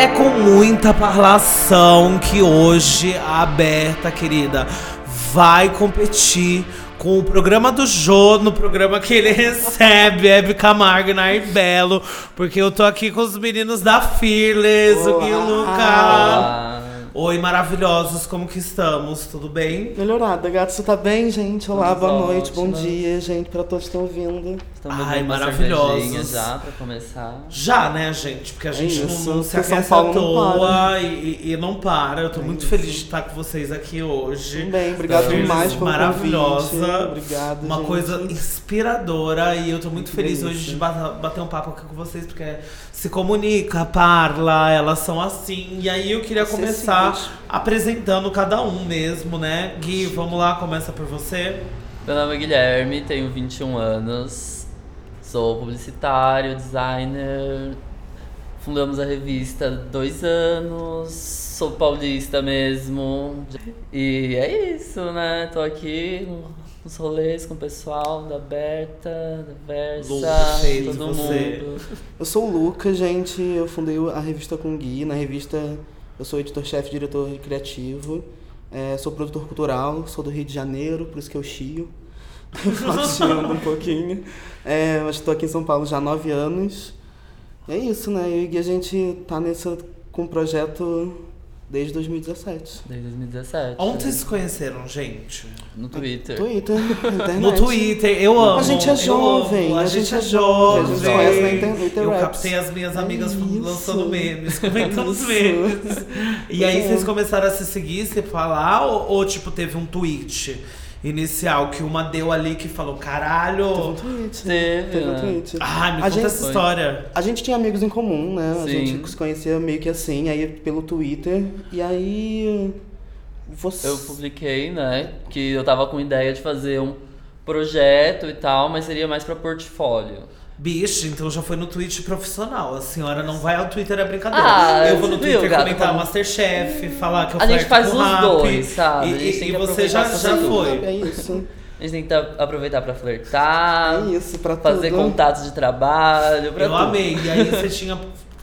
É com muita parlação que hoje a Aberta, querida, vai competir com o programa do Jô, no programa que ele recebe, Hebe Camargo e Nair Belo, porque eu tô aqui com os meninos da Fearless, o Gui e o Luca. Olá. Oi, maravilhosos, como que estamos? Tudo bem? Melhorada, gato, você tá bem, gente? Olá, boa noite, bom ótimas. dia, gente, pra todos que estão ouvindo. Estamos Ai, bebendo uma maravilhosos. já pra começar. Já, né, gente? Porque a gente não, É isso, não se aquece à não toa para. e, e- não para. Eu tô É muito isso. feliz de estar com vocês aqui hoje. Também, obrigado Estamos demais pelo maravilhosa, convite. Obrigado, Uma gente. coisa inspiradora e eu tô muito Que feliz delícia. hoje de ba- bater um papo aqui com vocês, porque se comunica, parla, elas são assim. E aí eu queria começar apresentando cada um mesmo, né? Gui, vamos lá, começa por você. Meu nome é Guilherme, tenho 21 anos, sou publicitário, designer. Fundamos a revista há dois anos, sou paulista mesmo. E é isso, né? Tô aqui nos rolês com o pessoal da Berta, da Versa, Lu, perfeito, todo você. mundo. Eu sou o Lucas, gente, eu fundei a revista com o Gui. Na revista eu sou editor-chefe, diretor criativo, é, sou produtor cultural, sou do Rio de Janeiro, por isso que eu chio. Chiando um pouquinho. É, mas estou aqui em São Paulo já há nove anos. E é isso, né? Eu e a gente tá nessa, com o projeto desde 2017. Desde 2017. Onde vocês se conheceram, gente? No Twitter. Twitter, internet. No Twitter, eu amo. A gente é jovem, a, a gente, gente é é jovem. jovem, a gente conhece na inter- no Eu Interwebs. captei as minhas É amigas isso. lançando memes, comentando os memes. E aí É. vocês começaram a se seguir, se falar, ou, ou, tipo, teve um tweet inicial que uma deu ali que falou, caralho. Teve um tweet. Teve, Teve um né? tweet. Ai, me A conta gente- essa história. A gente tinha amigos em comum, né? A Sim. gente se conhecia meio que assim, aí pelo Twitter. E aí. Você. Eu publiquei, né, que eu tava com ideia de fazer um projeto e tal, mas seria mais pra portfólio. Bicho, então já foi no tweet profissional. A senhora não vai ao Twitter, é brincadeira. Ah, eu vou no viu, Twitter gata, comentar como- Masterchef, falar que eu A gente faz os rap, dois, sabe? E, e você já, já foi. É isso. A gente tem que aproveitar pra flertar, É isso, pra fazer tudo. contatos de trabalho, pra Eu tudo. amei. E aí você tinha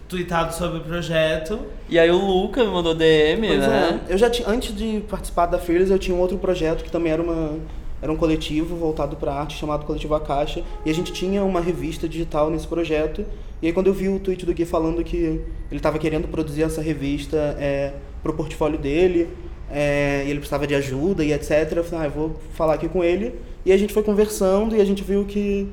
tweetado sobre o projeto. E aí o Luca me mandou DM, Pois né? é. Eu já tinha. Antes de participar da Fearless, eu tinha um outro projeto que também era uma. Era um coletivo voltado para arte chamado Coletivo A Caixa. E a gente tinha uma revista digital nesse projeto. E aí quando eu vi o tweet do Gui falando que ele estava querendo produzir essa revista é, pro portfólio dele, é, e ele precisava de ajuda e etc. Eu falei, ah, eu vou falar aqui com ele. E a gente foi conversando e a gente viu que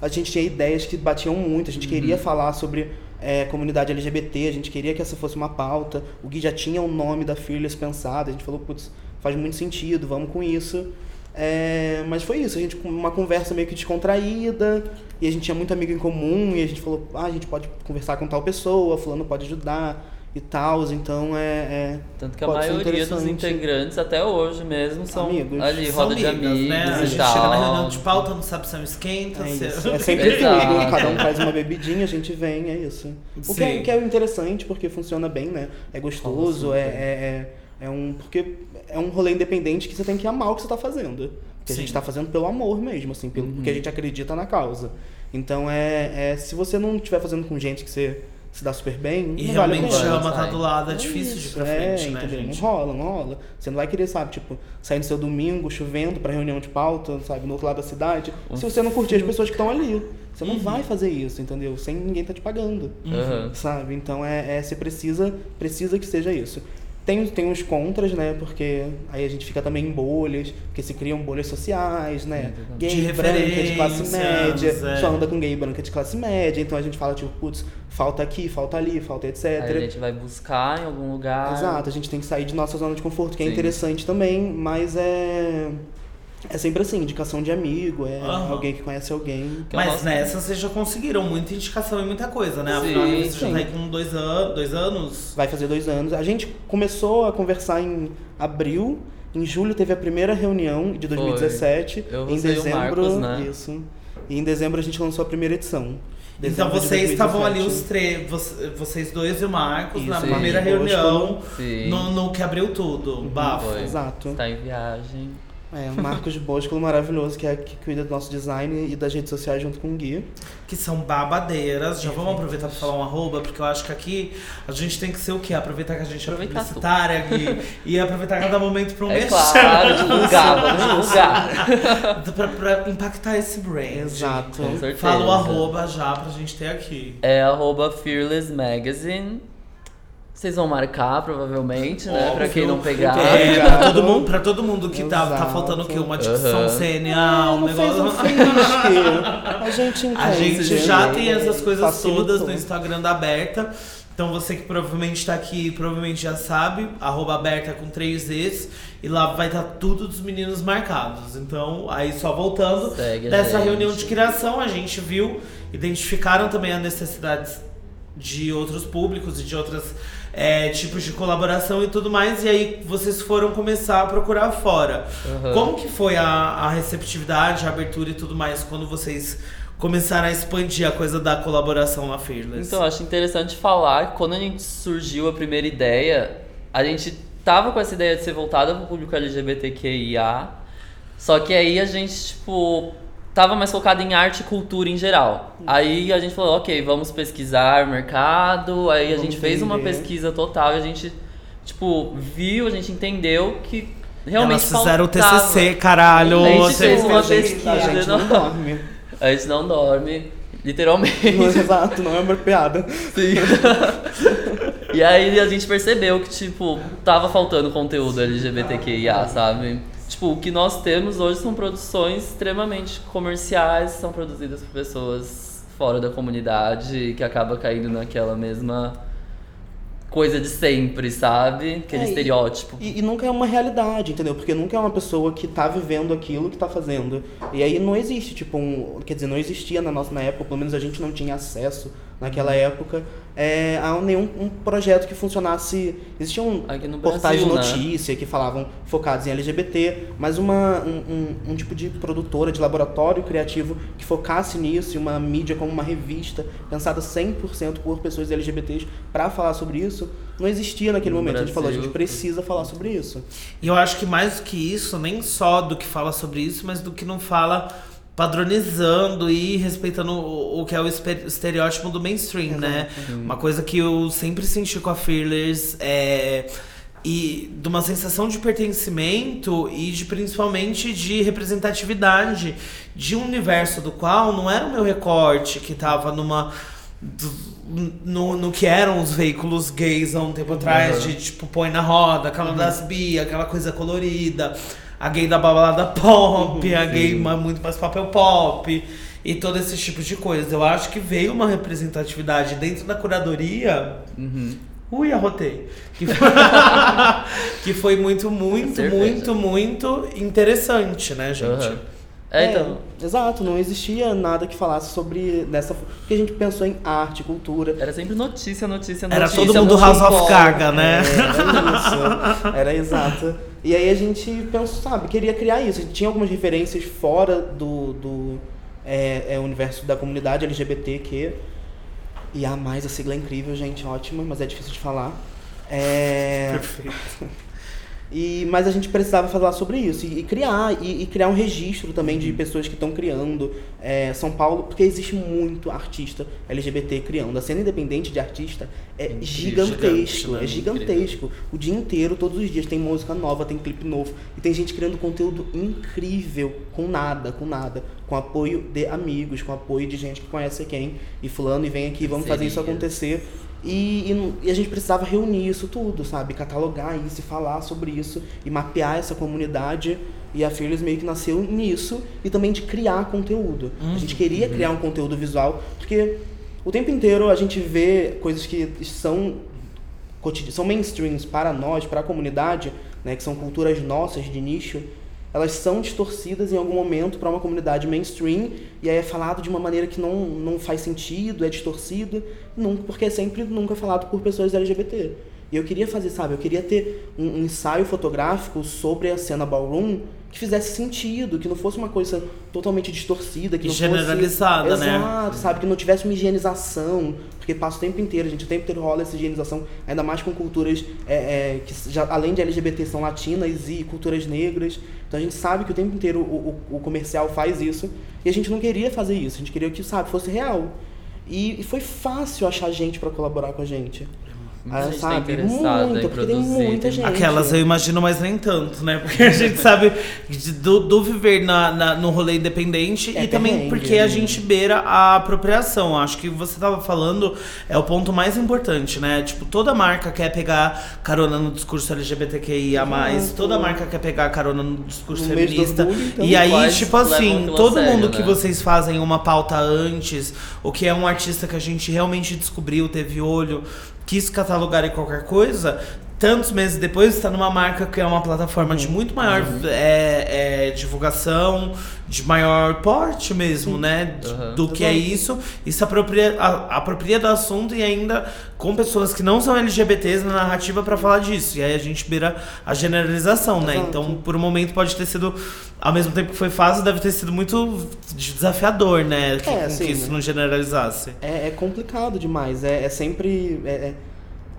a gente tinha ideias que batiam muito. A gente queria falar sobre é, comunidade LGBT, a gente queria que essa fosse uma pauta. O Gui já tinha o nome da Fearless pensado. A gente falou, putz, faz muito sentido, vamos com isso. É, mas foi isso, a gente uma conversa meio que descontraída, e a gente tinha muito amigo em comum, e a gente falou, ah, a gente pode conversar com tal pessoa, fulano pode ajudar e tal, então é. é Tanto que a maioria dos integrantes, até hoje mesmo, são Amigos. ali, São roda de amigas, amigos né? A e gente tal. chega na reunião de pauta, não sabe se é um esquenta, É se. É sempre tudo, cada um traz uma bebidinha, a gente vem, é isso. O que é, que é interessante, porque funciona bem, né? É gostoso, é. É, é, é um. Porque é um rolê independente que você tem que amar o que você tá fazendo. Que a Sim. gente tá fazendo pelo amor mesmo, assim, pelo, porque a gente acredita na causa. Então é, é. Se você não estiver fazendo com gente que você se dá super bem, E não vale a realmente pena. ama, tá do lado, é É difícil de ir isso, pra é, frente, né, entendeu? gente? Não rola, não rola. Você não vai querer, sabe, tipo, sair no seu domingo chovendo pra reunião de pauta, sabe, no outro lado da cidade. Um Se você não curtir as pessoas que estão ali. Você Uhum. não vai fazer isso, entendeu? Sem ninguém tá te pagando. Aham. Sabe? Então é, é você precisa, precisa que seja isso. Tem, tem uns contras, né? Porque aí a gente fica também em bolhas, porque se criam bolhas sociais, né? De Gay branca de classe média, é. só anda com gay branca de classe média, então a gente fala, tipo, putz, falta aqui, falta ali, falta etc. Aí a gente vai buscar em algum lugar. Exato, a gente tem que sair de nossa zona de conforto, que é Sim. interessante também, mas é. É sempre assim, indicação de amigo, é Aham. alguém que conhece alguém. Que é Mas nessa vocês já conseguiram muita indicação e muita coisa, né? Sim, Afinal, a revista já sim. tá aí com dois, an dois anos. Vai fazer dois anos. A gente começou a conversar em abril. Em julho teve a primeira reunião de 2017. Eu, em você o dezembro. Marcos, né? Isso. E em dezembro a gente lançou a primeira edição. Então Dezembro de vocês estavam ali 2017. os três, voc- vocês dois e o Marcos, na Isso, primeira Sim. reunião, Sim. no, no que abriu tudo, bafo. Foi. Exato. Está em viagem. É, o Marcos Bosco, maravilhoso, que é que cuida do nosso design e das redes sociais junto com o Gui. Que são babadeiras. Já vamos aproveitar pra falar um arroba, porque eu acho que aqui a gente tem que ser o quê? Aproveitar que a gente Aproveitar é publicitária Gui, e aproveitar cada momento pra um É claro, divulgar, vamos divulgar. pra, pra impactar esse brand. Exato. Com certeza. Fala o arroba já pra gente ter aqui. É arroba Fearless Magazine. Vocês vão marcar, provavelmente, né? Pra quem não Óbvio. pegar. É, pra todo mundo, pra todo mundo que tá, tá faltando o quê? Uma dicção Aham. CNA, um um negócio. finisque. A gente entende. A gente já tem essas coisas Facilitou. todas no Instagram da Aberta. Então você que provavelmente está aqui, provavelmente já sabe, arroba aberta com três Es, e lá vai estar tudo dos meninos marcados. Então, aí só voltando Segue dessa reunião de criação, a gente viu, identificaram também as necessidades de outros públicos e de outros tipos de colaboração e tudo mais, e aí vocês foram começar a procurar fora. Aham. Como que foi a, a receptividade, a abertura e tudo mais quando vocês começaram a expandir a coisa da colaboração na Fearless? Então, acho interessante falar que quando a gente surgiu a primeira ideia, a gente tava com essa ideia de ser voltada pro público LGBTQIA, só que aí a gente, tipo, tava mais focado em arte e cultura em geral. Aí a gente falou, ok, vamos pesquisar mercado, aí a Vamos gente fez uma pesquisa total e a gente, tipo, viu, a gente entendeu que realmente Elas fizeram o faltava. TCC, caralho. A gente você- fez uma a gente, pesquisa, a gente não não. dorme. A gente não dorme, literalmente. Não, exato, não é uma piada. Sim. e aí a gente percebeu que, tipo, tava faltando conteúdo LGBTQIA, sabe? Tipo, o que nós temos hoje são produções extremamente comerciais, são produzidas por pessoas fora da comunidade, que acaba caindo naquela mesma coisa de sempre, sabe? Aquele É, estereótipo. E, e nunca é uma realidade, entendeu? Porque nunca é uma pessoa que tá vivendo aquilo que tá fazendo. E aí não existe, tipo, um. Quer dizer, não existia na nossa na época, pelo menos a gente não tinha acesso naquela época é, a nenhum um projeto que funcionasse. Existiam Aqui no portais Brasil, de né? notícia que falavam focados em LGBT, mas uma, um, um- um tipo de produtora, de laboratório criativo que focasse nisso, e uma mídia como uma revista, pensada 100% por pessoas LGBTs para falar sobre isso, não existia naquele No momento. A gente falou, a gente Brasil. precisa falar sobre isso. E eu acho que mais do que isso, nem só do que fala sobre isso, mas do que não fala padronizando e respeitando o, o que é o estereótipo do mainstream, né? Uma coisa que eu sempre senti com a Fearless é e de uma sensação de pertencimento e de principalmente de representatividade de um universo do qual não era o meu recorte que tava numa no, no que eram os veículos gays há um tempo atrás, de tipo, põe na roda, aquela das bi, aquela coisa colorida, a gay da balada pop, a gay muito mais papel pop, e todo esse tipo de coisa. Eu acho que veio uma representatividade dentro da curadoria. Uhum. Ui, arrotei. Que foi, que foi muito, muito, muito, muito interessante, né, gente? Aham. É, então. exato, não existia nada que falasse sobre dessa. Porque a gente pensou em arte, cultura. Era sempre notícia, notícia, Era notícia. todo mundo House of. Carga, né? Era isso. Era exato. E aí a gente pensou, sabe, queria criar isso. A gente tinha algumas referências fora do, do é, é, universo da comunidade LGBTQ. E a mais, a sigla é incrível, gente, ótima, mas é difícil de falar. É, Perfeito. E, mas a gente precisava falar sobre isso e, e criar e, e criar um registro também de pessoas que estão criando é, São Paulo, porque existe muito artista LGBT criando. A cena independente de artista é gigantesco, gigante, é gigantesco. O dia inteiro, todos os dias tem música nova, tem clipe novo e tem gente criando conteúdo incrível com nada, com nada, com apoio de amigos, com apoio de gente que conhece quem e fulano e vem aqui, vamos fazer isso acontecer. E, e, e a gente precisava reunir isso tudo, sabe? Catalogar isso e falar sobre isso e mapear essa comunidade. E a Fearless meio que nasceu nisso e também de criar conteúdo. A gente queria criar um conteúdo visual, porque o tempo inteiro a gente vê coisas que são, são mainstreams para nós, para a comunidade, né? Que são culturas nossas de nicho. Elas são distorcidas em algum momento para uma comunidade mainstream e aí é falado de uma maneira que não, não faz sentido, é distorcido, nunca, porque é sempre nunca falado por pessoas LGBT. E eu queria fazer, sabe, eu queria ter um, um ensaio fotográfico sobre a cena ballroom que fizesse sentido, que não fosse uma coisa totalmente distorcida, que não generalizada, fosse... né? Exato, sabe, que não tivesse uma higienização, porque passa o tempo inteiro, a gente o tempo inteiro rola essa higienização, ainda mais com culturas é, é, que já, além de LGBT são latinas e culturas negras. Então a gente sabe que o tempo inteiro o, o, o comercial faz isso e a gente não queria fazer isso, a gente queria que, sabe, fosse real. E, e foi fácil achar gente para colaborar com a gente. Muita gente tá sabe? interessada Muita, em porque tem produzir, muita gente. Aquelas eu imagino, mas nem tanto, né? Porque a gente sabe do, do viver na, na- no rolê independente É e também porque a né? gente beira a apropriação. Acho que você tava falando é o ponto mais importante, né? Tipo, toda marca quer pegar carona no discurso LGBTQIA, Exato. toda marca quer pegar carona no discurso No feminista. orgulho, então. e aí, tipo assim, todo sério, mundo que né? vocês fazem uma pauta antes, o que é um artista que a gente realmente descobriu, teve olho, quis catalogar em qualquer coisa, tantos meses depois está numa marca que é uma plataforma de muito maior é, é, divulgação, de maior porte mesmo, né? d- Aham. Do que é isso, e se apropria, a- apropria do assunto e ainda com pessoas que não são LGBTs na narrativa pra falar disso. E aí a gente beira a generalização, né? Exato. Então, por um momento pode ter sido, ao mesmo tempo que foi fácil, deve ter sido muito desafiador, né? Que, É, com assim, que isso não generalizasse. É, é complicado demais, é, é sempre. é- é-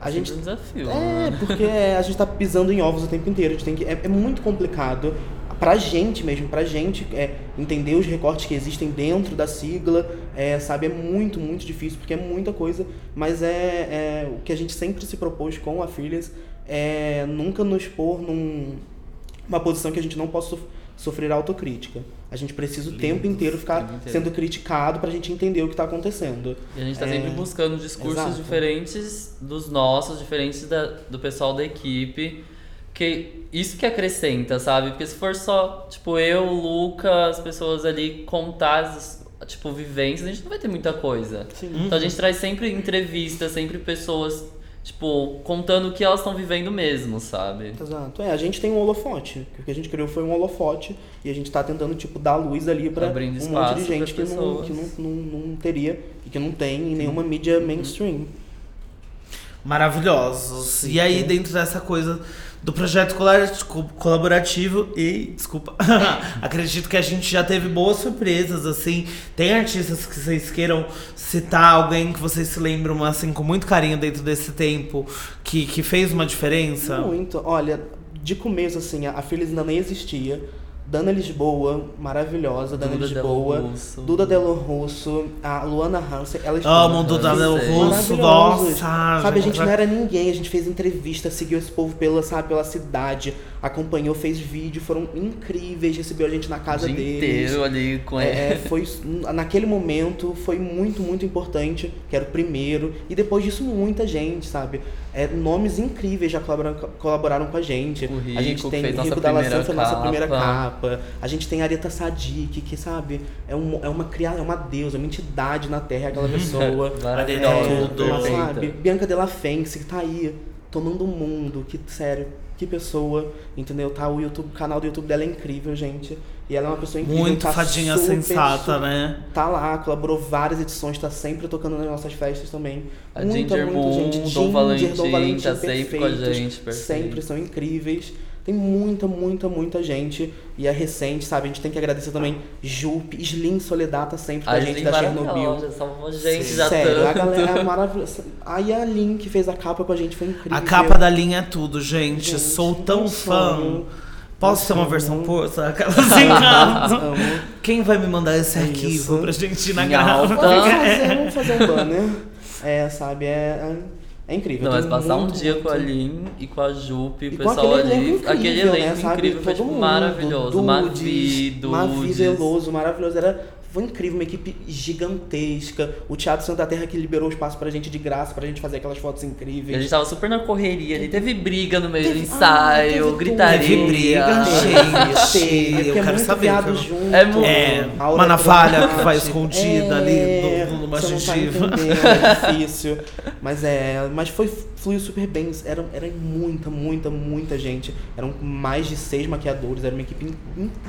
a gente um desafio. É, né? porque a gente tá pisando em ovos o tempo inteiro. A gente tem que, é, é muito complicado pra gente mesmo, pra gente é, entender os recortes que existem dentro da sigla, é, sabe? É muito, muito difícil, porque é muita coisa, mas é, é o que a gente sempre se propôs com a Fearless é nunca nos pôr num, uma posição que a gente não possa sofrer autocrítica. A gente precisa o tempo inteiro ficar tempo inteiro. sendo criticado pra gente entender o que tá acontecendo. E a gente tá É, sempre buscando discursos exato. diferentes dos nossos, diferentes da, do pessoal da equipe. Que isso que acrescenta, sabe? Porque se for só, tipo, eu, Luca, as pessoas ali contar as, tipo, vivências, a gente não vai ter muita coisa. Sim. Então a gente traz sempre entrevistas, sempre pessoas, tipo, contando o que elas estão vivendo mesmo, sabe? Exato. É, a gente tem um holofote. O que a gente criou foi um holofote e a gente tá tentando, tipo, dar luz ali pra Abrindo um monte de gente que, não, que não, não, não teria e que não tem em nenhuma mídia mainstream. Maravilhosos. E aí, dentro dessa coisa do projeto colaborativo e, desculpa, acredito que a gente já teve boas surpresas, assim. Tem artistas que vocês queiram citar, alguém que vocês se lembram, assim, com muito carinho dentro desse tempo, que, que fez uma diferença? Muito. Olha, de começo, assim, a, Phyllis ainda nem existia. Dana Lisboa, maravilhosa, Dana Duda Lisboa. Delo Russo. Duda Delo Russo, a Luana Hansen, elas Amo o todas Duda Delo. Russo, nossa. Sabe, a gente não era ninguém, a gente fez entrevista, seguiu esse povo pela, sabe, pela cidade, acompanhou, fez vídeo, foram incríveis, recebeu a gente na O casa dia deles. inteiro ali com ele. É, foi naquele momento foi muito, muito importante, que era o primeiro, e depois disso muita gente, sabe? É, nomes incríveis já colaboraram, colaboraram com a gente. O Rico, a gente tem fez Rico nossa da primeira foi nossa primeira capa. A gente tem Areta Sadiq, que sabe, é, um, é uma criada, é uma deusa, é uma entidade na Terra, aquela pessoa. Maravilhosa, É, perfeita. sabe? Bianca Della Fence, que tá aí, tomando o mundo, que, sério, que pessoa, entendeu? Tá, o YouTube, o canal do YouTube dela é incrível, gente. E ela é uma pessoa incrível. Muito tá fadinha super, sensata, super- né? Tá lá, colaborou várias edições, tá sempre tocando nas nossas festas também. A muita, Ginger muita Moon, gente. Dom Ginger, Valentim, Dom Valentim, tá sempre com a gente, perfeito. Sempre são incríveis. Tem muita, muita, muita gente. E é recente, sabe? A gente tem que agradecer também Jupe, Slim Soledad tá sempre com a, A gente da Chernobyl. salvou gente já Sério, a tanto. galera é maravilhosa. Aí a Lin que fez a capa com a gente foi incrível. A capa da linha é tudo, gente. Gente, Sou tão fã. sonho. Posso ter uma Um versão casa. Amo. Quem vai me mandar esse É arquivo isso. pra gente ir na grava? Vamos fazer, vamos fazer um banner. É, sabe, é, é incrível. Não, mas passar um muito, dia muito- com a Lin e com a Jupe, o E pessoal aquele ali. elenco incrível, aquele né, elenco sabe? incrível, foi tipo maravilhoso. Mavi, Dudes, Mavi Dudes. Veloso, maravilhoso. Era, foi incrível, uma equipe gigantesca. O Teatro Santa Terra que liberou espaço pra gente de graça, pra gente fazer aquelas fotos E a incríveis. gente tava super na correria ali. Teve briga no meio do Teve- ah, ensaio, teve tudo. gritaria. Teve briga, gente. Teve, Eu é quero muito saber. viado cara. junto. É muito. É, uma navalha que vai escondida ali É, no, numa tá gengiva. entendendo, é difícil. Mas é, mas foi fluiu super bem. Era, era muita, muita, muita gente. Eram mais de seis maquiadores, era uma equipe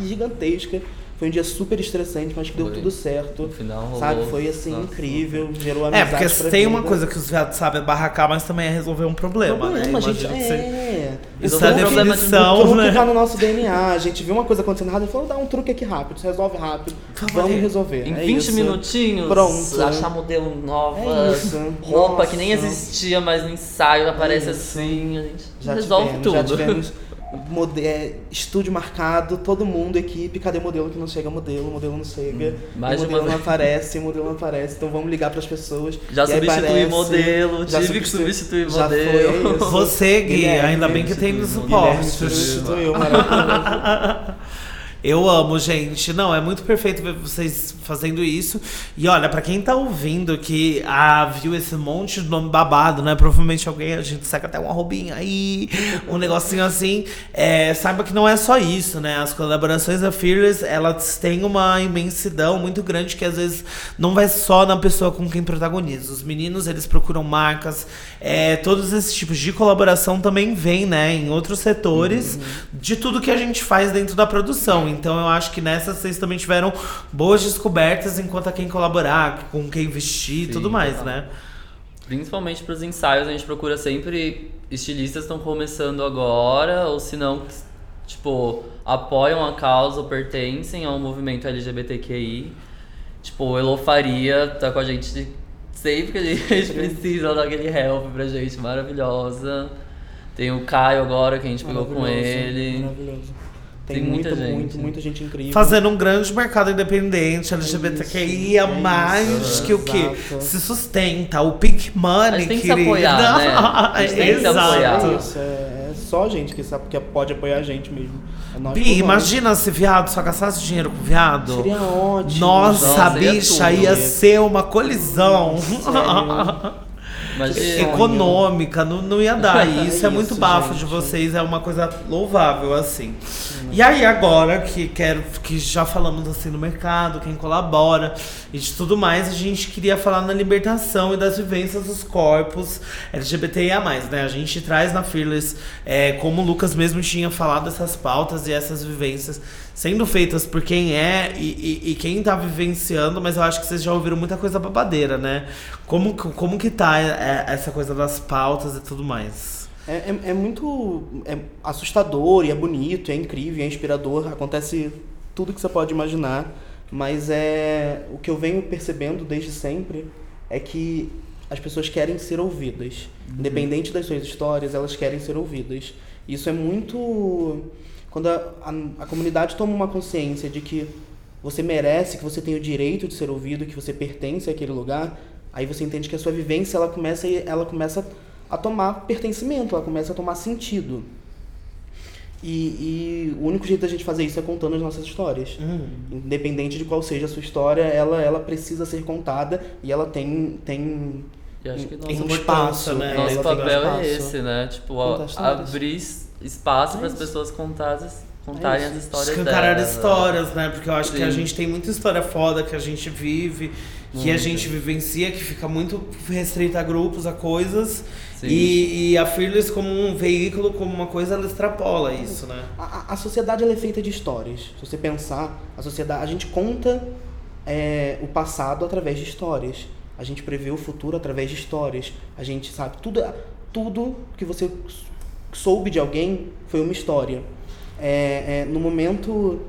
gigantesca. Foi um dia super estressante, mas que deu Foi. tudo certo. No final rolou. Sabe? Foi assim, Nossa. incrível, gerou É, amizade porque pra tem vida. uma coisa que os viados sabem é barracar, mas também é resolver um problema, Problema, né? gente, Imagino que você- é. Isso é a de- definição, truque né? tá no nosso DNA. A gente viu uma coisa acontecendo errada e falou, dá um truque aqui rápido, resolve rápido. Vamos Vamos ali. resolver. Em é 20 isso. minutinhos, Pronto. achar modelo nova, É isso. roupa que nem Nossa. existia, mas no ensaio aparece Isso. assim, a gente Já resolve tivemos, tudo. Já tivemos é, estúdio marcado, todo mundo, equipe, cadê modelo que não chega? Modelo, modelo não chega, mais o de modelo uma não aparece, o modelo não aparece, então vamos ligar pras pessoas. Já substituí aparece, modelo, já tive que substitu- substituir já modelo. Você, Gui, ainda bem que tem no suporte. substituiu, maravilhoso. Eu amo, gente. Não, é muito perfeito ver vocês fazendo isso. E olha, pra quem tá ouvindo que ah, viu esse monte de nome babado, né? Provavelmente alguém, a gente saca até uma roubinha aí, um negocinho assim. É, saiba que não é só isso, né? As colaborações da Fearless, elas têm uma imensidão muito grande que às vezes não vai só na pessoa com quem protagoniza. Os meninos, eles procuram marcas. É, todos esses tipos de colaboração também vêm, né? Em outros setores de tudo que a gente faz dentro da produção. Então eu acho que nessa vocês também tiveram boas descobertas enquanto a quem colaborar, com quem vestir e tudo mais, total. né? Principalmente pros ensaios, a gente procura sempre estilistas que estão começando agora, ou se não, tipo, apoiam a causa ou pertencem ao movimento LGBTQI. Tipo, o Elo Faria tá com a gente sempre que a gente precisa dar aquele help pra gente, maravilhosa. Tem o Caio agora, que a gente pegou com ele. Maravilhoso. Tem, Tem muita muita, gente. muito, muita gente incrível. Fazendo um grande mercado independente, LGBTQI, é a mais que o que se sustenta, o Pink Money, A gente tem que se querida. apoiar, né? A gente tem que se Exato. apoiar. É isso, é, é só gente que sabe que pode apoiar a gente mesmo. É Bi, imagina se viado só gastasse dinheiro com viado. Seria ótimo. Nossa, Nossa, a ia bicha tudo. ia ser uma colisão. Sério. Imagina. econômica, não, não ia dar. E isso é, É muito isso, bafo gente. de vocês, é uma coisa louvável, assim. E aí, agora que quero que já falamos assim no mercado, quem colabora e de tudo mais, a gente queria falar na libertação e das vivências dos corpos LGBTIA, né? A gente traz na Fearless, é, como o Lucas mesmo tinha falado, essas pautas e essas vivências sendo feitas por quem é e, e, e quem tá vivenciando, mas eu acho que vocês já ouviram muita coisa babadeira, né? Como, que- como que tá é, essa coisa das pautas e tudo mais? É, é, é muito é assustador e é bonito, é incrível, é inspirador. Acontece tudo que você pode imaginar. Mas é o que eu venho percebendo desde sempre é que as pessoas querem ser ouvidas. Independente das suas histórias, elas querem ser ouvidas. Isso é muito. Quando a, a, a comunidade toma uma consciência de que você merece, que você tem o direito de ser ouvido, que você pertence àquele lugar, aí você entende que a sua vivência ela começa, ela começa a tomar pertencimento, ela começa a tomar sentido. E, e o único jeito da gente fazer isso é contando as nossas histórias. Independente de qual seja a sua história, ela, ela precisa ser contada e ela tem, tem E acho que nosso, um espaço, né? é, nosso papel espaço. é esse, né? Tipo, a- abrir espaço É para as pessoas contarem, contarem É as histórias Escancarar delas. histórias, né? Porque eu acho que a Sim. gente tem muita história foda que a gente vive, que a gente vivencia, que fica muito restrita a grupos, a coisas. Sim. E, e a Fearless, como um veículo, como uma coisa, ela extrapola isso, né? A, a- a sociedade ela é feita de histórias. Se você pensar, a sociedade, a gente conta é, o passado através de histórias. A gente prevê o futuro através de histórias. A gente sabe tudo, tudo que você soube de alguém foi uma história. É, é, no momento,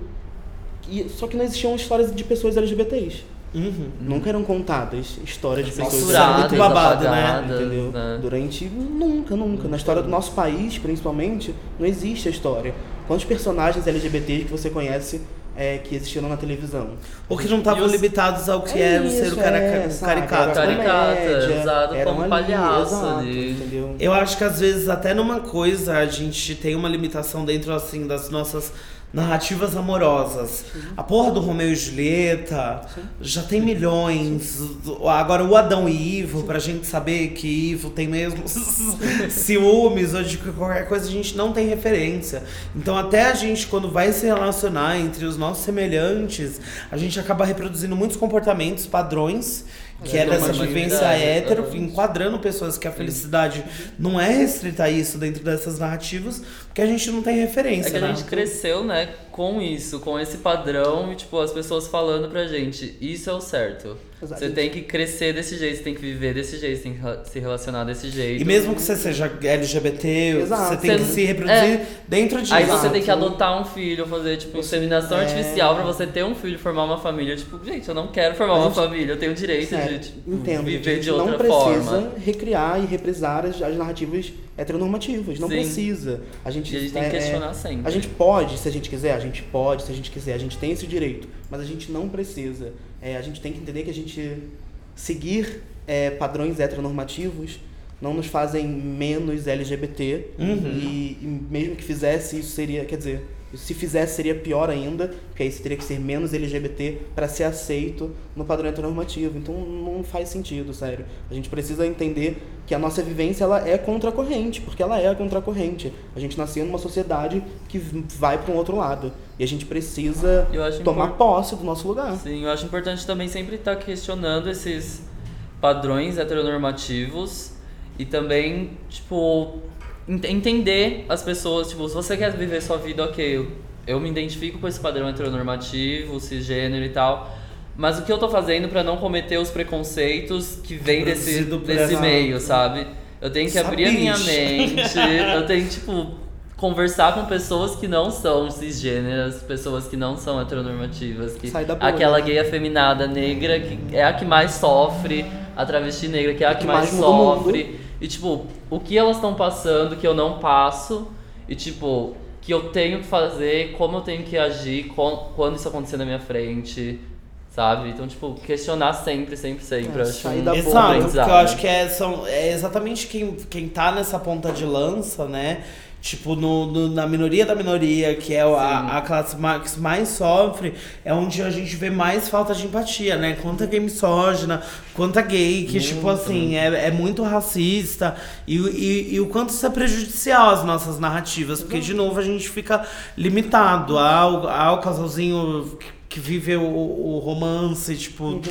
e, só que não existiam histórias de pessoas LGBTs. Uhum. Nunca eram contadas histórias de pessoas Censuradas, muito babado, né? entendeu? né? Durante nunca, nunca. Na história do nosso país, principalmente, não existe a história. Quantos personagens LGBTs que você conhece é, que existiram na televisão? Ou que não estavam os- limitados ao que era o ser o isso, caraca- é, né? Caricato, comédia, usado como palhaço ali. entendeu? Eu acho que às vezes até numa coisa a gente tem uma limitação dentro assim das nossas narrativas amorosas. A porra do Romeu e Julieta já tem milhões. Agora o Adão e Ivo, pra gente saber que Ivo tem mesmo ciúmes ou de qualquer coisa, a gente não tem referência. Então até a gente, quando vai se relacionar entre os nossos semelhantes, a gente acaba reproduzindo muitos comportamentos, padrões Que é dessa vivência hétero, exatamente. enquadrando pessoas que a felicidade não é restrita a isso dentro dessas narrativas, porque a gente não tem referência, É que a né? gente cresceu, né, com isso, com esse padrão e, tipo, as pessoas falando pra gente, isso é o certo. Exato. Você tem que crescer desse jeito, você tem que viver desse jeito, você tem que se relacionar desse jeito. E mesmo que você seja LGBT, Exato. você tem que Você- se reproduzir dentro disso. Aí você tem que Exato. adotar um filho, fazer, tipo, inseminação É. artificial pra você ter um filho, formar uma família. Tipo, gente, eu não quero formar A uma gente- família, eu tenho o direito É, de tipo, entendo, viver a gente de outra não precisa forma. recriar e reprisar as, as narrativas heteronormativas. Não Sim. precisa. A gente, E a gente tem que é, questionar sempre. A gente pode, se a gente quiser, a gente pode, se a gente quiser, a gente tem esse direito, mas a gente não precisa. É, a gente tem que entender que a gente seguir é, padrões heteronormativos não nos fazem menos LGBT Uhum. e, e mesmo que fizesse isso seria, quer dizer, se fizesse seria pior ainda, porque aí você teria que ser menos LGBT para ser aceito no padrão heteronormativo. Então não faz sentido, sério. A gente precisa entender que a nossa vivência ela é contracorrente, porque ela é a contracorrente. A gente nasceu numa sociedade que vai para um outro lado e a gente precisa Eu acho tomar impor- posse do nosso lugar. Sim, eu acho importante também sempre estar questionando esses padrões heteronormativos e também, tipo, entender as pessoas, tipo, se você quer viver sua vida, ok, eu, eu me identifico com esse padrão heteronormativo, cisgênero e tal, mas o que eu tô fazendo pra não cometer os preconceitos que vêm desse, desse essa- meio, sabe? Eu tenho que abrir a minha mente, eu tenho que, tipo, conversar com pessoas que não são cisgêneras, pessoas que não são heteronormativas, que Sai da bolha. aquela gay afeminada negra que é a que mais sofre, a travesti negra que é a que, que mais, mais sofre. E tipo, o que elas estão passando que eu não passo e tipo, que eu tenho que fazer, como eu tenho que agir com- quando isso acontecer na minha frente, sabe? Então, tipo, questionar sempre, sempre, sempre. É, acho um da. Exato, porque eu acho que é, são, é exatamente quem, quem tá nessa ponta de lança, né? Tipo, no, no- na minoria da minoria, que é a, a classe ma- que mais sofre, é onde a gente vê mais falta de empatia, né? Quanta gay misógina, quanta gay, que, tipo assim, é, é muito racista. E, e, e o quanto isso é prejudicial às nossas narrativas, porque, de novo, a gente fica limitado ao, ao casalzinho que- vive o, o romance, tipo,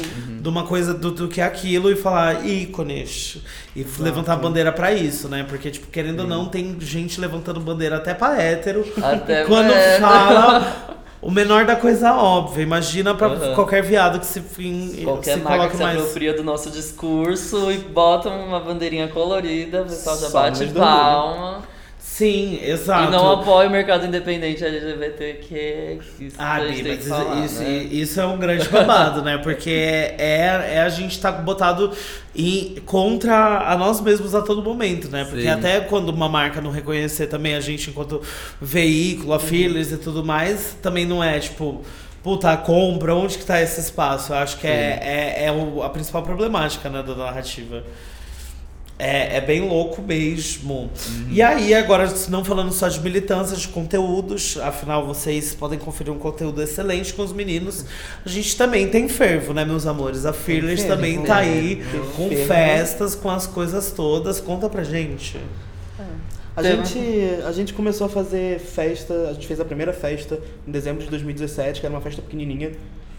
de uma coisa do, do que é aquilo e falar ícones. E levantar a bandeira pra isso, né? Porque, tipo, querendo ou não, tem gente levantando bandeira até pra hétero. Até quando é. fala o menor da coisa óbvia. Imagina pra Aham. qualquer viado que se, fim, Qualquer se marca que se mais. apropria do nosso discurso e bota uma bandeirinha colorida, o pessoal já Só bate palma. Sim, exato. E não apoia o mercado independente LGBTQ. Isso Ah, Bi, mas que isso, falar, isso, né? isso é um grande babado, né? Porque é, é a gente tá botado em, contra a nós mesmos a todo momento, né? Porque Sim. até quando uma marca não reconhecer também a gente enquanto veículo, a fillers e tudo mais, também não é tipo. Puta, compra, onde que tá esse espaço? Eu acho que é, é, é a principal problemática né, da narrativa. É, é bem louco mesmo. E aí, agora, não falando só de militância, de conteúdos, afinal vocês podem conferir um conteúdo excelente com os meninos. A gente também tem fervo, né, meus amores? A Fearless fervo, também tá aí com fervo. festas, com as coisas todas. Conta pra gente. A Tema. gente, a gente começou a fazer festa, a gente fez a primeira festa em dezembro de 2017, que era uma festa pequenininha.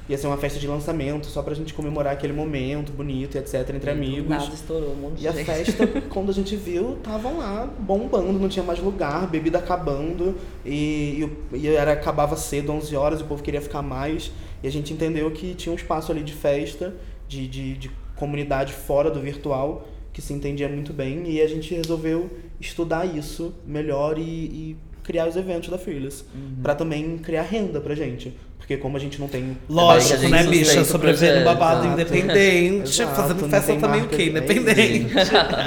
Ia ser uma festa de lançamento, só pra gente comemorar aquele momento bonito e etc, entre amigos. Nada estourou, um monte de E a festa, quando a gente viu, estavam lá bombando, não tinha mais lugar, bebida acabando, e, e, e era, acabava cedo, 11 horas, e o povo queria ficar mais. E a gente entendeu que tinha um espaço ali de festa, de, de, de comunidade fora do virtual, que se entendia muito bem, e a gente resolveu estudar isso melhor e, e criar os eventos da Fearless, pra também criar renda pra gente. Porque como a gente não tem Lógico, gente né, bicha? Sobrevivendo projeto. babado Exato. independente, Exato, fazendo festa também o quê? de- Independente.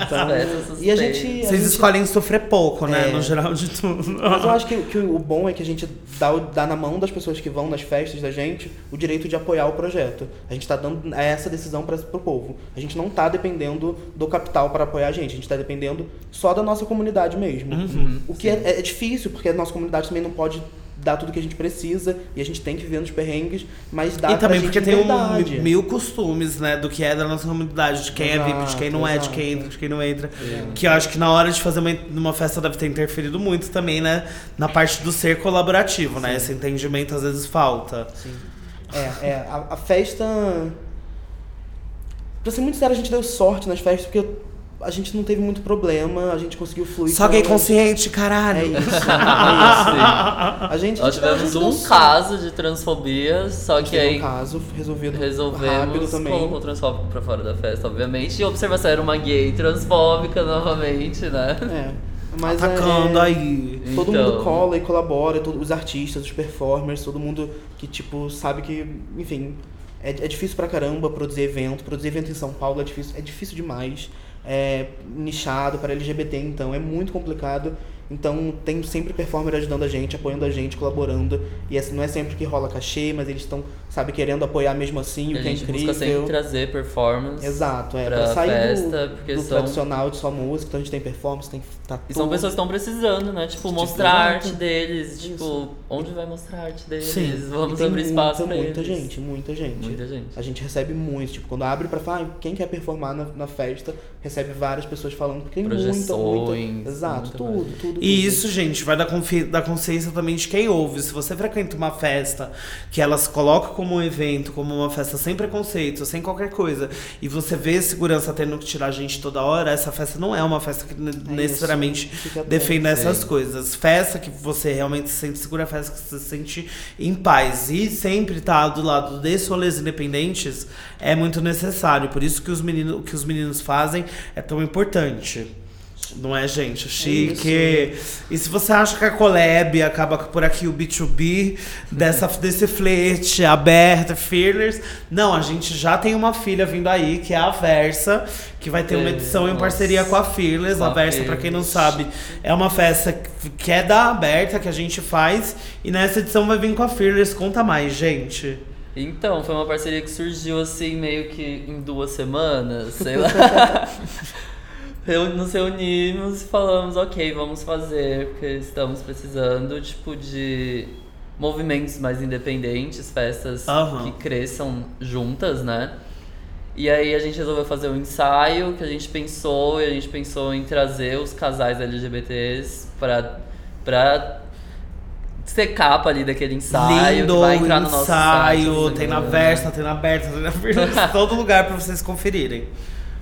Então, e a gente. Vocês gente- escolhem sofrer pouco, né? É. No geral de tudo. Mas eu acho que, que o bom é que a gente dá, dá na mão das pessoas que vão nas festas da gente o direito de apoiar o projeto. A gente está dando essa decisão para o povo. A gente não está dependendo do capital para apoiar a gente. A gente está dependendo só da nossa comunidade mesmo. Uhum. O que é, é difícil, porque a nossa comunidade também não pode dar tudo que a gente precisa e a gente tem que viver nos perrengues, mas dá E também porque tem um mil costumes, né, do que é da nossa comunidade, de quem é VIP, de quem não é, de Exato, quem exato. entra, de quem não entra. Que eu acho que na hora de fazer uma, uma festa deve ter interferido muito também, né, na parte do ser colaborativo, né? Esse entendimento às vezes falta. Sim. É, é. A, a festa. Pra ser muito sincero, a gente deu sorte nas festas, porque a gente não teve muito problema, a gente conseguiu fluir. Só com gay elas. consciente, É caralho. isso, é isso. A gente, Nós a gente tivemos um caso de transfobia, só que aí um caso resolvido rápido resolvemos também. colocou o transfóbico pra fora da festa, obviamente. E a observação era uma gay transfóbica novamente, né? É. Mas Atacando é, aí. Todo Então. mundo cola e colabora, todo- os artistas, os performers, todo mundo que, tipo, sabe que, enfim, é, é difícil pra caramba produzir evento. Produzir evento em São Paulo é difícil, é difícil demais. É nichado para LGBT, então é muito complicado. Então tem sempre performer ajudando a gente, apoiando a gente, colaborando. E assim, não é sempre que rola cachê, mas eles estão, sabe, querendo apoiar mesmo assim, E o a que é gente busca incrível. sempre trazer performance. Exato, é. pra Pra, sair festa, do, porque do são- tradicional de só música, então a gente tem performance, tem tá E são pessoas que estão precisando, né? Tipo, Tipo, mostrar a arte deles. Tipo, Isso. onde vai mostrar a arte deles? Sim. Vamos tem abrir espaço muita, pra muita eles. gente, muita gente. Muita gente. A gente recebe muito, tipo, quando abre pra falar, ah, quem quer performar na, na festa, recebe várias pessoas falando, porque tem muita, muita. Exato, muita tudo, tudo, tudo. E isso, gente, vai da, confi- da consciência também de quem ouve. Se você frequenta uma festa que elas colocam como um evento, como uma festa sem preconceito, sem qualquer coisa, e você vê segurança tendo que tirar a gente toda hora, essa festa não é uma festa que ne- necessariamente defenda essas Sim. coisas. Festa que você realmente se sente segura, festa que você se sente em paz. E sempre estar do lado desses rolês independentes é muito necessário. Por isso que os meninos, o que os meninos fazem é tão importante. Não é, gente? Chique. e se você acha que a collab acaba por aqui o B2B dessa, desse flerte aberto, fearless, não, a gente já tem uma filha vindo aí, que é a Versa, que vai ter uma É, edição em parceria com a Fearless. Com a Versa, pra quem não sabe, é uma festa que é da aberta que a gente faz. E nessa edição vai vir com a Fearless. Conta mais, gente. Então, foi uma parceria que surgiu assim, meio que em duas semanas, sei lá. Nos reunimos e falamos, ok, vamos fazer, porque estamos precisando, tipo, de movimentos mais independentes, festas Aham. que cresçam juntas, né? E aí a gente resolveu fazer um ensaio que a gente pensou, e a gente pensou em trazer os casais LGBTs pra, pra ser capa ali daquele ensaio, Lindo que vai entrar no nosso ensaio, site, tem na. Versa, tem na Aberta, tem na Fearless, todo lugar pra vocês conferirem.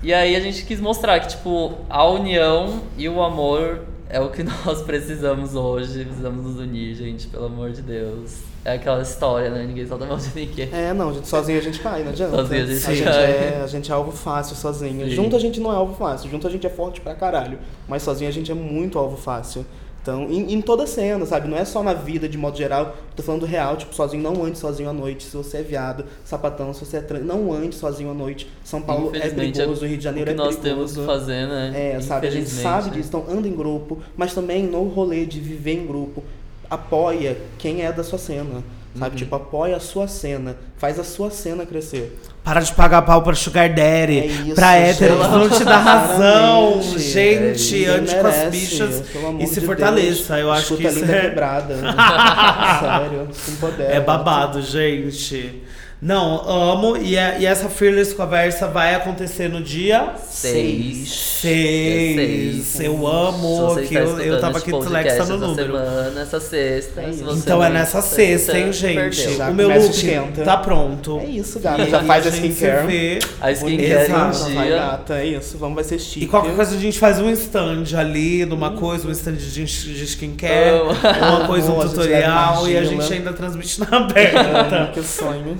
E aí a gente quis mostrar que, tipo, a união e o amor é o que nós precisamos hoje. Precisamos nos unir, gente, pelo amor de Deus. É aquela história, né? Ninguém solta a mão de ninguém. É, não, gente, sozinho a gente cai, não adianta. Sozinho a gente gente cai. é, a gente é alvo fácil sozinho. Sim. Junto a gente não é alvo fácil, junto a gente é forte pra caralho. Mas sozinho a gente é muito alvo fácil. Então, em, em toda cena, sabe? Não é só na vida de modo geral. Tô falando real, tipo, sozinho, não ande sozinho à noite. Se você é viado, sapatão, se você é trans, não ande sozinho à noite. São Paulo é Infelizmente, perigoso, Rio de O Janeiro que é nós perigoso. temos que fazer, né? É, sabe, a gente sabe né? disso, então anda em grupo, mas também no rolê de viver em grupo, apoia quem é da sua cena, sabe? Uhum. Tipo, apoia a sua cena, faz a sua cena crescer. Para de pagar pau pra Sugar Daddy. É isso, pra hétero que não te dá razão. Gente, Ninguém ande com as bichas e se de fortaleça. Deus. Eu acho que Escuta isso linda é, quebrada. Sério, se empodera. é babado, gente. Não, amo. E, a- e essa Fearless Conversa vai acontecer no dia Seis. Seis. Dia seis. Eu Se amo você que está eu, eu tava aqui do Lex podcast tá no número. Semana, essa sexta. É Então é nessa sexta, hein, gente? Já o meu look esquenta. tá pronto. É isso, gata. E Já faz a a skincare. vê. A skincare Exato, em Vai, dia. gata, é isso. Vamos, vai ser chique. E qualquer coisa a gente faz um stand ali, numa coisa, um stand de, de skincare, Amo. uma coisa, um a tutorial, leva e a gente ainda transmite na aberta. Que sonho.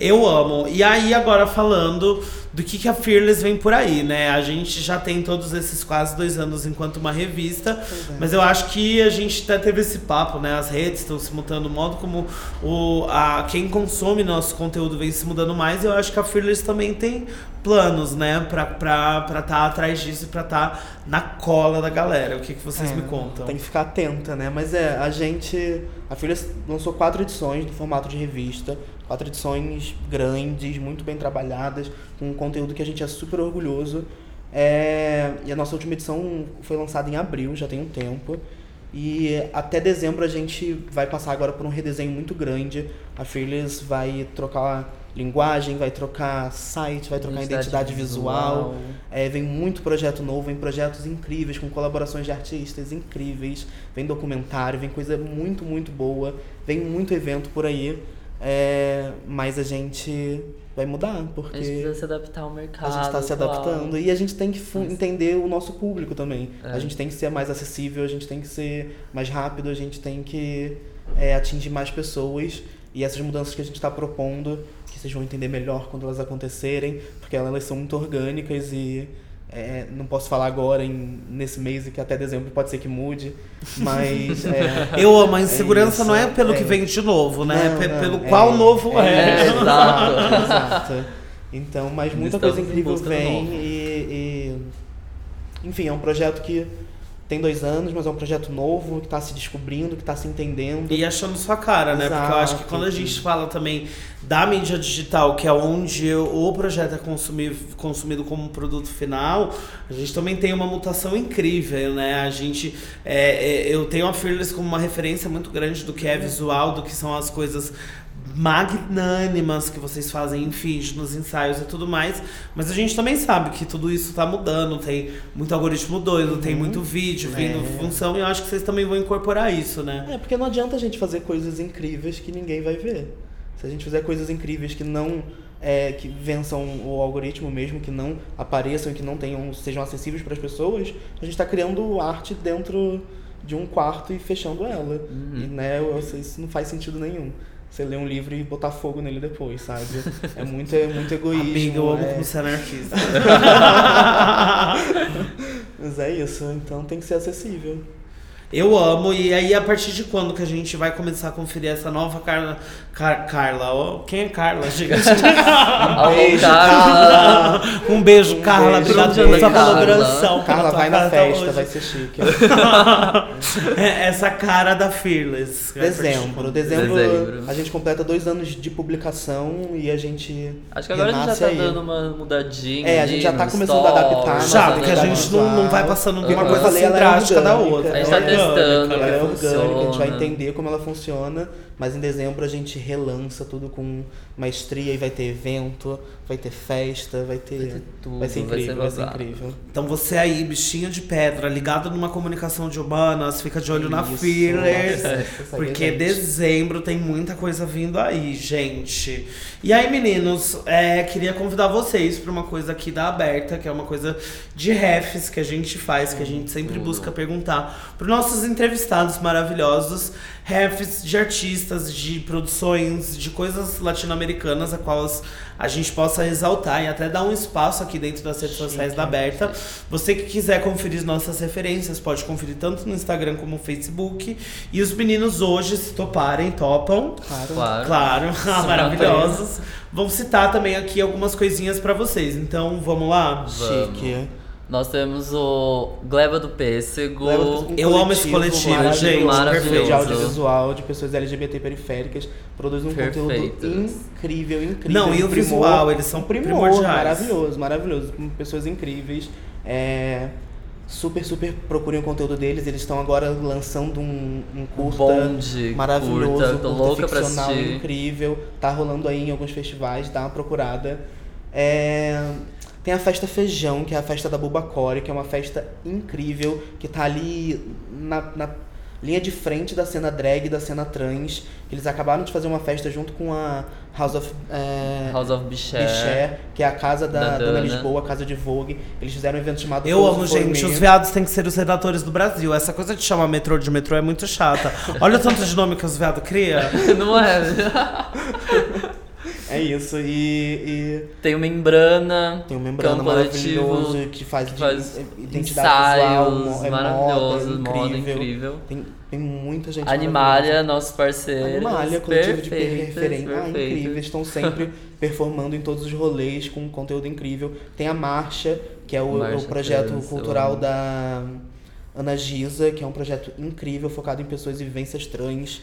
Eu amo. E aí, agora falando do que, que a Fearless vem por aí, né? A gente já tem todos esses quase dois anos enquanto uma revista, é. mas eu acho que a gente até teve esse papo, né? As redes estão se mudando, o modo como o, a, quem consome nosso conteúdo vem se mudando mais. Eu acho que a Fearless também tem planos, né? Pra estar pra, pra tá atrás disso e pra estar tá na cola da galera. O que, que vocês É, me contam? Tem que ficar atenta, né? Mas é, a gente. A Filha lançou quatro edições no formato de revista. Quatro edições grandes, muito bem trabalhadas, com um conteúdo que a gente é super orgulhoso. É, e a nossa última edição foi lançada em abril, já tem um tempo. E até dezembro a gente vai passar agora por um redesenho muito grande. A Fearless vai trocar linguagem, vai trocar site, vai trocar identidade, visual. É, vem muito projeto novo, vem projetos incríveis, com colaborações de artistas incríveis, vem documentário, vem coisa muito, muito boa, vem muito evento por aí. É, mas a gente vai mudar, porque A gente precisa se adaptar ao mercado. a gente está se adaptando e a gente tem que entender o nosso público também. É. A gente tem que ser mais acessível, a gente tem que ser mais rápido, a gente tem que é, atingir mais pessoas. E essas mudanças que a gente está propondo, que vocês vão entender melhor quando elas acontecerem, porque elas são muito orgânicas e é, não posso falar agora, em, nesse mês, que até dezembro pode ser que mude, mas... é, Eu amo, a insegurança isso, não é pelo que é. vem de novo, né? Não, não, pelo é- qual novo é. é, exato. Exato. Então, mas muita Estamos coisa incrível vem e, e- Enfim, é um projeto que tem dois anos, mas é um projeto novo, que está se descobrindo, que está se entendendo. E achando sua cara, né? Porque eu acho que Exato. quando a gente fala também da mídia digital, que é onde o projeto é consumir, consumido como produto final, a gente também tem uma mutação incrível, né? A gente. é, é, eu tenho a Fearless como uma referência muito grande do que é visual, do que são as coisas magnânimas que vocês fazem em feed, nos ensaios e tudo mais. Mas a gente também sabe que tudo isso tá mudando, tem muito algoritmo doido, tem muito vídeo vindo É. função, e eu acho que vocês também vão incorporar isso, né? É, porque não adianta a gente fazer coisas incríveis que ninguém vai ver. Se a gente fizer coisas incríveis que não é, que vençam o algoritmo mesmo, que não apareçam, que não tenham, sejam acessíveis para as pessoas, a gente está criando arte dentro de um quarto e fechando ela. E né, isso não faz sentido nenhum. Você ler um livro e botar fogo nele depois, sabe? É muito, é muito egoísmo. Amiga, eu amo é- como você é anarquista. Mas é isso, então tem que ser acessível. Eu amo, e aí a partir de quando que a gente vai começar a conferir essa nova Carla. Car- Carla, ó, quem é Carla? Ao beijo, contrário. um beijo, Carla. beijo, Obrigado um pela sua Carla. colaboração. Carla vai na carta festa, hoje. vai ser chique. É, Essa cara da Fearless. Dezembro. Dezembro, Dezembro. a gente completa dois anos de publicação e a gente. Acho que agora a gente já tá aí. dando uma mudadinha. É, a gente já tá começando a adaptar, stories, Já, porque a gente não, não vai passando de uma coisa falei, assim é drástica da outra. A gente tá é. Testando. Ela é orgânica, a gente vai entender como ela funciona, mas em dezembro a gente relança tudo com maestria e vai ter evento, vai ter festa, vai ter. Vai ter tudo, vai ser vai ser incrível, vai ser, incrível. Então você aí, bichinho de pedra, ligado numa comunicação de humanas, fica de olho na Isso, Fearless. nossa, segue a Porque gente. dezembro tem muita coisa vindo aí, gente. E aí, meninos, é, queria convidar vocês para uma coisa aqui da Aberta, que é uma coisa de refs que a gente faz, que a gente sempre busca perguntar para nossos entrevistados maravilhosos. Refs de artistas, de produções, de coisas latino-americanas, a qual a gente possa exaltar e até dar um espaço aqui dentro das redes sociais da Aberta. Você que quiser conferir nossas referências, pode conferir tanto no Instagram como no Facebook. E os meninos hoje, se toparem, topam. Claro. Claro. Claro, maravilhosos. Vão citar também aqui algumas coisinhas pra vocês. Então, vamos lá? Chique. Nós temos o Gleba do Pêssego. Leva um Eu amo esse coletivo, maravilhoso, gente, maravilhoso. De audiovisual, de pessoas LGBT periféricas, produz um conteúdo incrível, incrível. Não, e o visual, eles são primor, primordiais. maravilhoso, maravilhoso. Pessoas incríveis. É, super, super procurem o conteúdo deles. Eles estão agora lançando um, um curta bonde, maravilhoso, curta, um tô curta louca pra ficcional assistir. incrível. Tá rolando aí em alguns festivais, dá uma procurada. É, Tem a festa Feijão, que é a festa da Bubacore, que é uma festa incrível, que tá ali na, na linha de frente da cena drag e da cena trans. Eles acabaram de fazer uma festa junto com a House of é, House of Biché. Biché, que é a casa da, Da Dona Dana. Lisboa, a casa de Vogue. Eles fizeram um evento chamado Eu amo, gente. Os viados têm que ser os redatores do Brasil. Essa coisa de chamar metrô de metrô é muito chata. Olha o tanto de nome que os viados criam. Não é? É isso, e- e Tem o Membrana. Tem um membrana é maravilhoso que faz, que faz identidade visual, ensaios mo- é maravilhosos, moda, moda incrível. incrível. Tem, tem muita gente Animalia, nossos parceiros. Animalia, coletivo de referência, ah, incríveis, estão sempre performando em todos os rolês com conteúdo incrível. Tem a Marcha, que é o, o projeto Trans, cultural da Ana Giza, que é um projeto incrível focado em pessoas e vivências trans.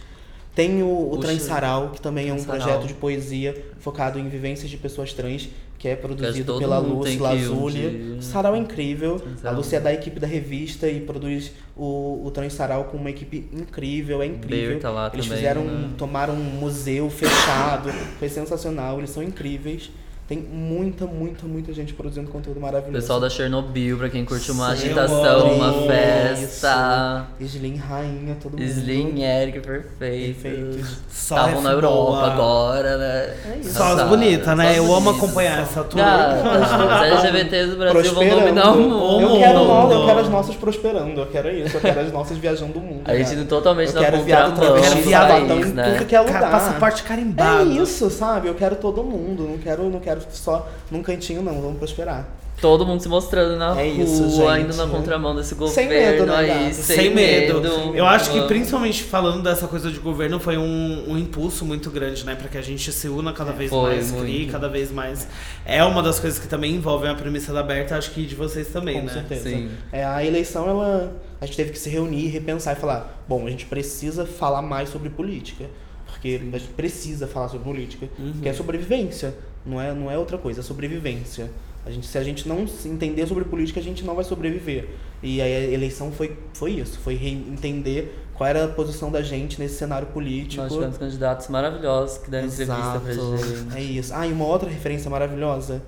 Tem o, o Puxa, Trans Sarau, que também é um projeto de poesia focado em vivências de pessoas trans, que é produzido pela Lúcia um Lazuli. dia. O Sarau é incrível. Trans A. Lúcia é da equipe da revista e produz o, o Trans Sarau com uma equipe incrível, é incrível. Tá Eles também, fizeram, né? tomaram um museu fechado, foi sensacional, eles são incríveis. Tem muita, muita, muita gente produzindo conteúdo maravilhoso. Pessoal da Chernobyl, pra quem curte uma Sim, agitação, uma festa. Slim Rainha, todo mundo. Slim, Eric, perfeito. Perfeitos. Estavam na Europa boa. agora, né? É isso. Só as bonitas, né? só Eu amo acompanhar essa tour. Cara, os LGBTs do Brasil vão dominar o mundo. Eu quero, mundo. nós, eu quero as nossas prosperando, eu quero isso, eu quero as nossas viajando o mundo. A gente cara. indo totalmente eu na quero viado contramão travesti, do viado país, em né? tudo que é Cara, lugar. passaporte carimbado. É isso, sabe? Eu quero todo mundo, não quero, não quero só num cantinho não, vamos prosperar. Todo mundo se mostrando na É rua, isso, gente. indo na contramão desse governo Sem medo, né, aí, sem, Sem medo. medo. Eu acho que principalmente falando dessa coisa de governo foi um, um impulso muito grande, né? Pra que a gente se una cada vez Foi, mais, crie cada vez mais. É uma das coisas que também envolvem a premissa da Aberta, acho que de vocês também, Com né? certeza. Sim. É, a eleição, ela. A gente teve que se reunir, repensar e falar: bom, a gente precisa falar mais sobre política. Porque a gente precisa falar sobre política. Uhum. Porque é sobrevivência. Não é, não é outra coisa, é sobrevivência. A gente, se a gente não se entender sobre política, a gente não vai sobreviver. E aí a eleição foi, foi isso, foi entender qual era a posição da gente nesse cenário político. Nós tivemos candidatos maravilhosos que deram entrevista pra Exato. gente. É isso. Ah, e uma outra referência maravilhosa.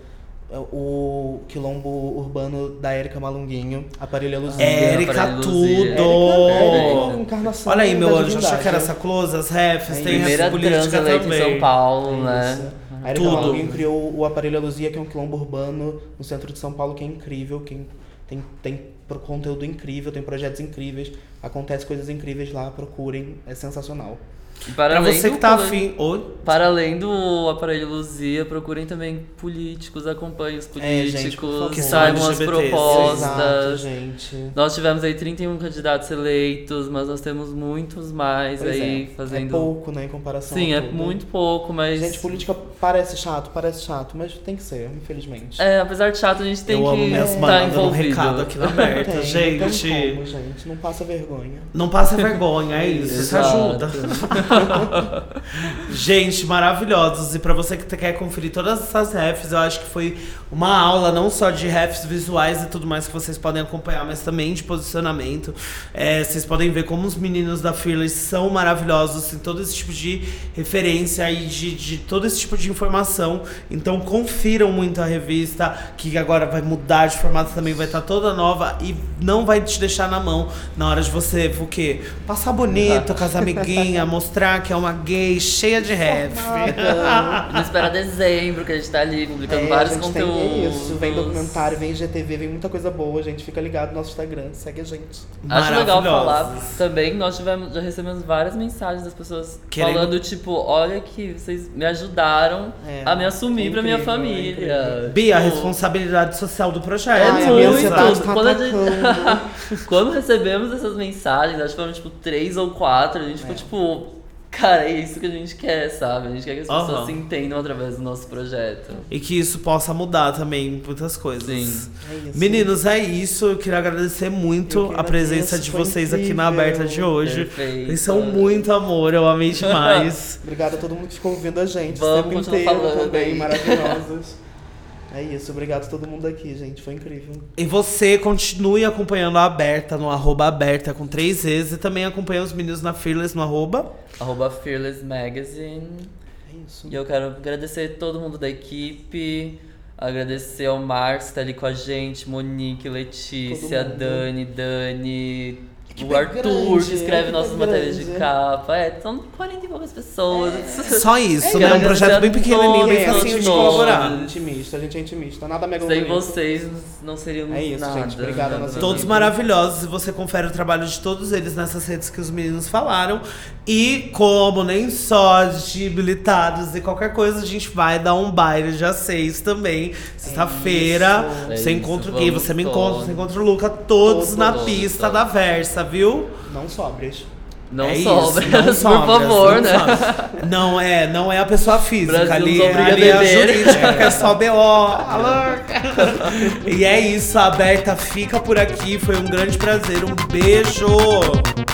é O quilombo urbano da Érica Malunguinho, Aparelho Luzia. Érica, Aparelho tudo! Érica é a encarnação Olha aí, meu anjo, achou que era essa close, as refs, É tem Primeira essa política eleita em também. São Paulo, É né? Isso. A Érica Tudo. Malunguinho criou o Aparelho Luzia, que é um quilombo urbano no centro de São Paulo, que é incrível, que tem, tem conteúdo incrível, tem projetos incríveis, acontece coisas incríveis lá, procurem, é sensacional. Para Pra você que tá afim. Para além do aparelho Luzia, procurem também políticos, acompanhem os É, gente, políticos, por favor. Que são saibam as propostas. Exato. Nós tivemos aí 31 candidatos eleitos, mas nós temos muitos mais Pois aí é, fazendo. É pouco, né, em comparação Sim, é tudo. muito pouco, mas. Gente, política parece chato, parece chato, mas tem que ser, infelizmente. É, apesar de chato, a gente tem eu que estar manas dando um envolvido. recado aqui na aberta, Tem, gente. Não tem como, gente. Não passa vergonha. Não passa vergonha, é isso. Isso ajuda. Gente, maravilhosos. E pra você que quer conferir todas essas refs, eu acho que foi uma aula não só de refs visuais e tudo mais que vocês podem acompanhar, mas também de posicionamento. É, vocês podem ver como os meninos da Fearless são maravilhosos, tem todo esse tipo de referência e de, de todo esse tipo de informação. Então confiram muito a revista, que agora vai mudar de formato também, vai estar toda nova e não vai te deixar na mão na hora de você, o quê? Passar bonito com as amiguinhas, mostrar que é uma gay cheia de ref. Vamos esperar dezembro, que a gente tá ali publicando É, vários a gente tem conteúdos. isso, vem documentário, vem GTV, vem muita coisa boa, gente. Fica ligado no nosso Instagram, segue a gente. Acho legal falar também, nós tivemos, já recebemos várias mensagens das pessoas Querendo- falando, tipo, olha que vocês me ajudaram É, a me assumir é pra minha incrível, é família. incrível. Bia, a Tipo, responsabilidade social do projeto. É minha muito. tá Quando a gente-. Quando recebemos essas mensagens, acho que foram tipo três ou quatro, a gente ficou É. tipo, cara, é isso que a gente quer, sabe? A gente quer que as pessoas Aham. se entendam através do nosso projeto. E que isso possa mudar também muitas coisas. Sim. É isso. Meninos, é isso. Eu queria agradecer muito a presença de vocês aqui na incrível. aberta de hoje. Perfeito. Vocês são muito amor, eu amei demais. Obrigado a todo mundo que ficou ouvindo a gente. Vamos o tempo continuar inteiro falando também, aí. maravilhosos. É isso, obrigado a todo mundo aqui, gente. Foi incrível. e você continue acompanhando a Aberta no arroba aberta com três vezes e também acompanha os meninos na Fearless no arroba. Arroba Fearless Magazine. É isso. E eu quero agradecer todo mundo da equipe. Agradecer ao Marcos que tá ali com a gente, Monique, Letícia. Dani, Dani, Equipe o Arthur grande, que escreve equipe nossas matérias de grande. capa. É, são 40 e poucas pessoas. Só isso, É, né? Um projeto bem pequenininho, bem facinho de colaborar. Intimista, a gente é intimista. Nada mega Sem vocês não seríamos É isso, nada. gente. Obrigado a nossa Todos maravilhosos e você confere o trabalho de todos eles nessas redes que os meninos falaram. E como nem só de habilitados e qualquer coisa, a gente vai dar um baile dia 6 também. Sexta-feira. É Você encontra o Gui, você me encontra, você encontra o Luca, todos, Todos, na pista todos. da Versa, viu? Não sobres. Não é sobra, isso, não por favor, não né? sobras. Não é, não é a pessoa física, Brasil ali, a ali é a jurídica, que é só BO. Alô? e é isso, a Aberta fica por aqui, foi um grande prazer, um beijo!